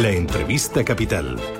La entrevista capital.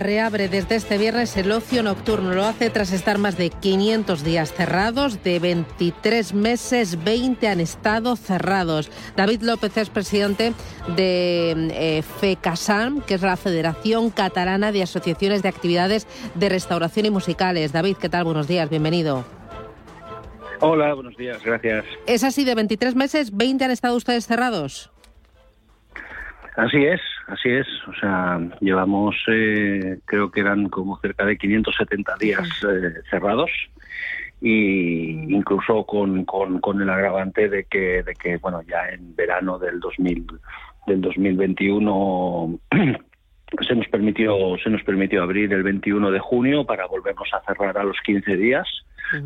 Reabre desde este viernes el ocio nocturno. Lo hace tras estar más de 500 días cerrados. De 23 meses, 20 han estado cerrados. David López es presidente de eh, FECASAM, que es la Federación Catalana de Asociaciones de Actividades de Restauración y Musicales. David, ¿qué tal? Buenos días, bienvenido. Hola, buenos días, gracias. ¿Es así de 23 meses, 20 han estado ustedes cerrados? Así es, así es. O sea, llevamos, eh, creo que eran como cerca de 570 días eh, cerrados y incluso con, con, el agravante de que, de que, bueno, ya en verano del 2000, del 2021 se nos permitió se nos permitió abrir el 21 de junio para volvernos a cerrar a los 15 días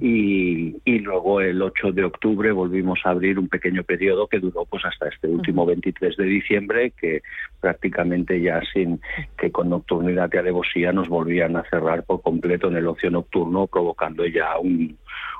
y, y, luego el 8 de octubre volvimos a abrir un pequeño periodo que duró pues hasta este último 23 de diciembre que prácticamente ya sin que con nocturnidad y alevosía nos volvían a cerrar por completo en el ocio nocturno provocando ya un,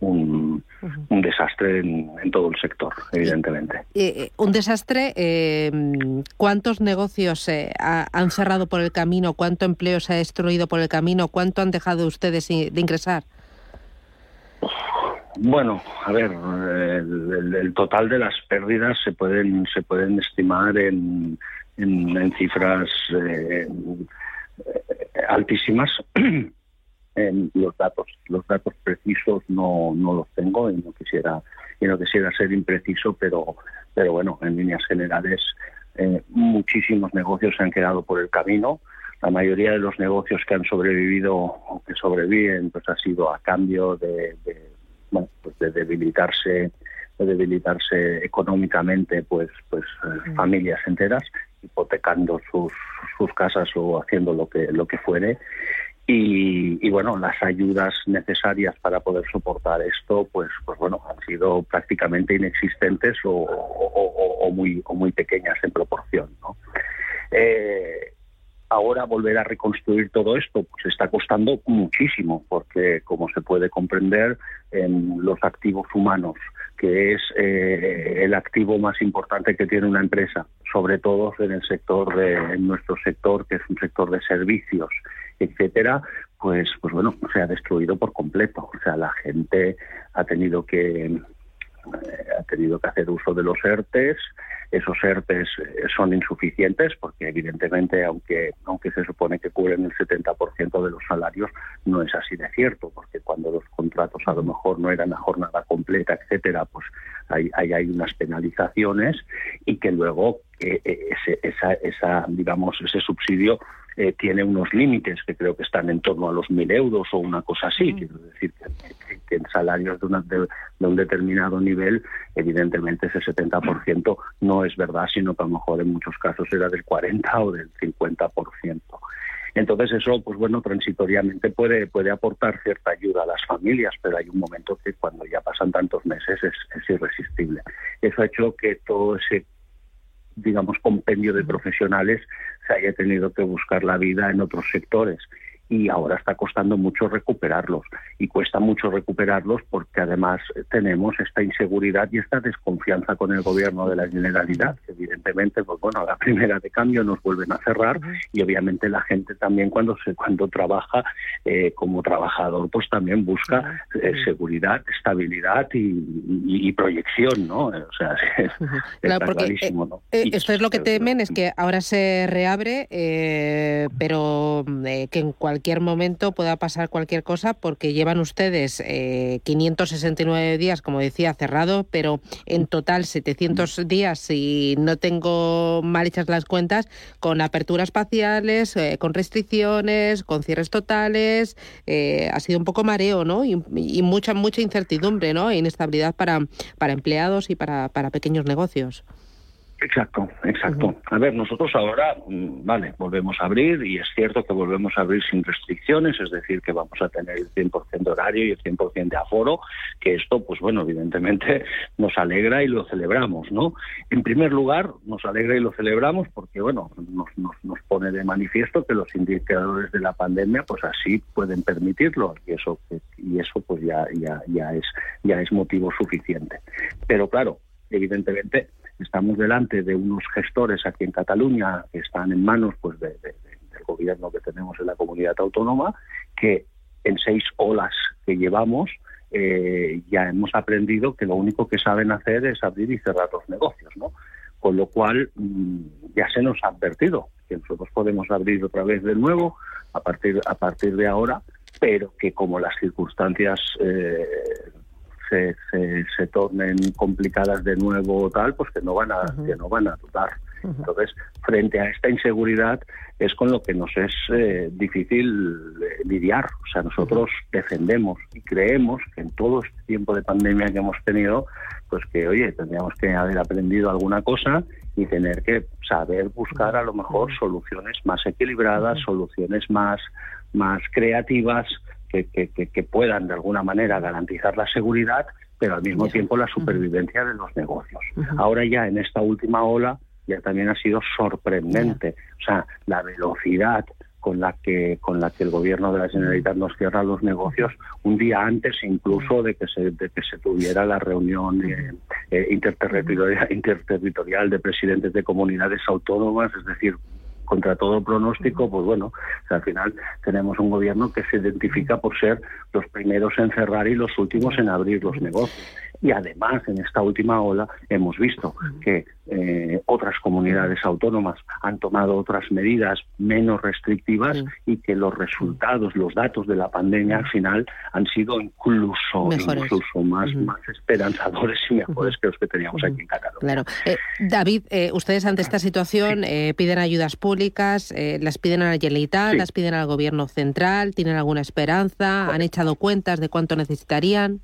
un, un desastre en, todo el sector, evidentemente. Eh, un desastre, eh, ¿cuántos negocios eh, han cerrado por el camino? ¿Cuánto empleo se ha destruido por el camino? ¿Cuánto han dejado ustedes de ingresar? Bueno, a ver, el, total de las pérdidas se pueden se pueden estimar en, cifras eh, altísimas. en los datos los datos precisos no, no los tengo y no quisiera y no quisiera ser impreciso, pero pero bueno, en líneas generales eh, muchísimos negocios se han quedado por el camino. La mayoría de los negocios que han sobrevivido o que sobreviven pues ha sido a cambio de bueno, pues de debilitarse de debilitarse económicamente pues pues eh, familias enteras hipotecando sus, sus casas o haciendo lo que lo que fuere y, bueno las ayudas necesarias para poder soportar esto pues pues bueno han sido prácticamente inexistentes o, o, muy o muy pequeñas en proporción ¿no? Eh, ahora volver a reconstruir todo esto pues está costando muchísimo porque como se puede comprender en los activos humanos que es eh, el activo más importante que tiene una empresa sobre todo en el sector de en nuestro sector que es un sector de servicios etcétera pues pues bueno se ha destruido por completo. O sea la gente ha tenido que ha tenido que hacer uso de los ERTES. Esos ERTES eh, son insuficientes porque evidentemente, aunque, aunque se supone que cubren el 70% de los salarios, no es así de cierto, porque cuando los contratos a lo mejor no eran a jornada completa, etcétera, pues hay, hay, hay unas penalizaciones y que luego eh, ese, esa, esa, digamos, ese subsidio eh, tiene unos límites que creo que están en torno a los mil euros o una cosa así. Quiero decir que, en salarios de, de, un determinado nivel, evidentemente ese 70% no es verdad, sino que a lo mejor en muchos casos era del 40 o del 50%. Entonces eso, pues bueno, transitoriamente puede, puede aportar cierta ayuda a las familias, pero hay un momento que cuando ya pasan tantos meses es, es irresistible. Eso ha hecho que todo ese digamos, compendio de profesionales se haya tenido que buscar la vida en otros sectores y ahora está costando mucho recuperarlos. Y cuesta mucho recuperarlos porque además tenemos esta inseguridad y esta desconfianza con el gobierno de la Generalidad evidentemente pues bueno a la primera de cambio nos vuelven a cerrar y obviamente la gente también cuando se cuando trabaja eh, como trabajador pues también busca eh, seguridad estabilidad y, proyección no o sea es, clarísimo ¿no? Eh, esto es lo que temen es que ahora se reabre pero que en cualquier cualquier momento pueda pasar cualquier cosa porque llevan ustedes 569 eh, días, como decía, cerrado, pero en total 700 días, si no tengo mal hechas las cuentas, con aperturas parciales, eh, con restricciones, con cierres totales. ha sido un poco mareo, ¿no? Y, mucha, mucha incertidumbre, ¿no? E inestabilidad para, para empleados y para, para pequeños negocios. Exacto, exacto. A ver, nosotros ahora, mm, vale, volvemos a abrir y es cierto que volvemos a abrir sin restricciones, es decir, que vamos a tener el 100% de horario y el 100% de aforo, que esto, pues bueno, evidentemente nos alegra y lo celebramos, ¿no? En primer lugar, nos alegra y lo celebramos porque, bueno, nos, nos, nos pone de manifiesto que los indicadores de la pandemia, pues así pueden permitirlo y eso, y eso pues ya, ya, ya, es, ya es motivo suficiente. Pero claro, evidentemente estamos delante de unos gestores aquí en Cataluña que están en manos pues del gobierno que tenemos en la comunidad autónoma que en seis olas que llevamos eh, ya hemos aprendido que lo único que saben hacer es abrir y cerrar los negocios, ¿no? Con lo cual mm, ya se nos ha advertido que nosotros podemos abrir otra vez de nuevo a partir a partir de ahora, pero que como las circunstancias eh, se, se, tornen complicadas de nuevo o tal, pues que no van a, que no van a dudar. Entonces, frente a esta inseguridad es con lo que nos es eh, difícil eh, lidiar. O sea, nosotros defendemos y creemos que en todo este tiempo de pandemia que hemos tenido, pues que, oye, tendríamos que haber aprendido alguna cosa y tener que saber buscar a lo mejor soluciones más equilibradas, soluciones más, más creativas, que, puedan de alguna manera garantizar la seguridad, pero al mismo tiempo la supervivencia de los negocios. Ahora ya en esta última ola ya también ha sido sorprendente, o sea, la velocidad con la que con la que el gobierno de la Generalitat nos cierra los negocios un día antes incluso de que se de que se tuviera la reunión eh, eh, interterritorial, interterritorial de presidentes de comunidades autónomas, es decir, contra todo pronóstico, pues bueno, al final tenemos un gobierno que se identifica por ser los primeros en cerrar y los últimos en abrir los negocios. Y además, en esta última ola, hemos visto que eh, otras comunidades autónomas han tomado otras medidas menos restrictivas y que los resultados, los datos de la pandemia al final han sido incluso, incluso más, más esperanzadores y mejores que los que teníamos aquí en Cataluña. Claro. Eh, David, eh, ustedes ante esta situación piden ayudas públicas, las piden a la Generalitat, las piden al Gobierno central, ¿tienen alguna esperanza? ¿Han echado cuentas de cuánto necesitarían?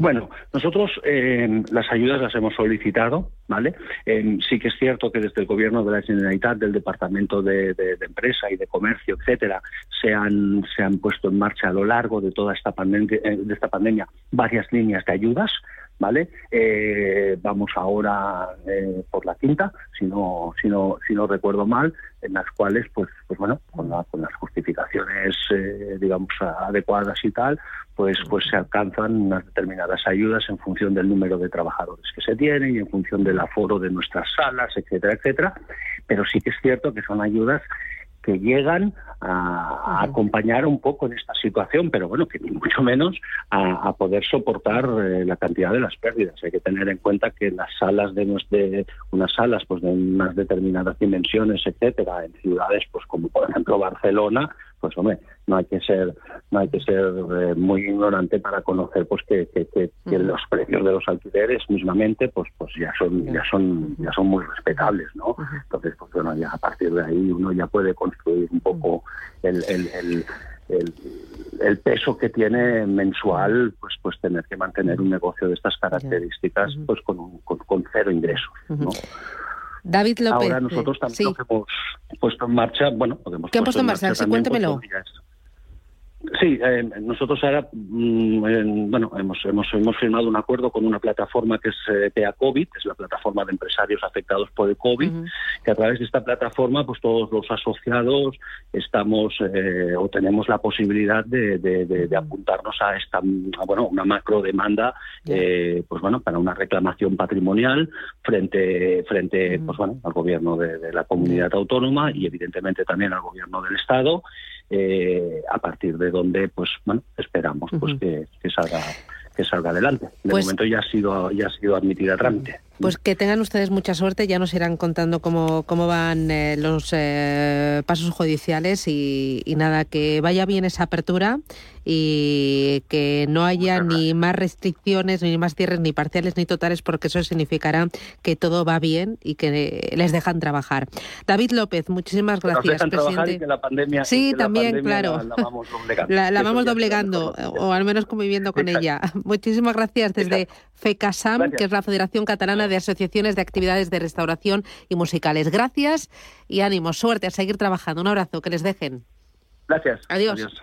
Bueno, nosotros eh, las ayudas las hemos solicitado, ¿vale? Eh, sí que es cierto que desde el Gobierno de la Generalitat, del Departamento de, Empresa y de Comercio, etcétera, se han, se han puesto en marcha a lo largo de toda esta eh, de esta pandemia varias líneas de ayudas, ¿vale? Eh, vamos ahora eh, por la quinta, si no, si no, si no recuerdo mal, en las cuales, pues, pues bueno, con, las justificaciones, eh, digamos, adecuadas y tal, pues, pues se alcanzan unas determinadas ayudas en función del número de trabajadores que se tienen y en función del aforo de nuestras salas, etcétera, etcétera. Pero sí que es cierto que son ayudas que llegan a, acompañar un poco en esta situación, pero bueno, que ni mucho menos a, poder soportar eh, la cantidad de las pérdidas. Hay que tener en cuenta que las salas de, de unas salas pues de unas determinadas dimensiones, etcétera, en ciudades pues como por ejemplo Barcelona, pues hombre, no hay que ser no hay que ser eh, muy ignorante para conocer pues que, que, los precios de los alquileres mismamente pues pues ya son ya. son ya son muy respetables no entonces pues bueno ya a partir de ahí uno ya puede construir un poco el, el, el el, peso que tiene mensual pues pues tener que mantener un negocio de estas características pues con, con, cero ingresos ¿no? David López. Ahora nosotros también hemos puesto en marcha, bueno, ¿Qué han puesto en marcha? Sí, cuéntemelo. Sí, eh, nosotros ahora, mm, bueno, hemos, hemos, hemos firmado un acuerdo con una plataforma que es eh, COVID, que es la plataforma de empresarios afectados por el COVID, que a través de esta plataforma, pues todos los asociados estamos eh, o tenemos la posibilidad de, de, apuntarnos a esta, bueno, una macro demanda, eh, pues bueno, para una reclamación patrimonial frente, frente, pues bueno, al gobierno de la comunidad autónoma y evidentemente también al gobierno del Estado eh, a partir de donde pues bueno esperamos pues que, salga que salga adelante. De pues momento ya ha sido ya ha sido admitida a trámite. Pues que tengan ustedes mucha suerte, ya nos irán contando cómo, cómo van eh, los eh, pasos judiciales y, nada, que vaya bien esa apertura y que no haya ni más restricciones, ni más cierres, ni parciales, ni totales, porque eso significará que todo va bien y que les dejan trabajar. David López, muchísimas gracias, presidente. Y que la pandemia, sí, también, claro. La, vamos doblegando, la, vamos doblegando o al menos conviviendo con ella. Muchísimas gracias desde FECASAM, que es la Federación Catalana de Asociaciones de Actividades de Restauración y Musicales. Gracias y ánimo, suerte a seguir trabajando. Un abrazo, que les dejen. Gracias. Adiós.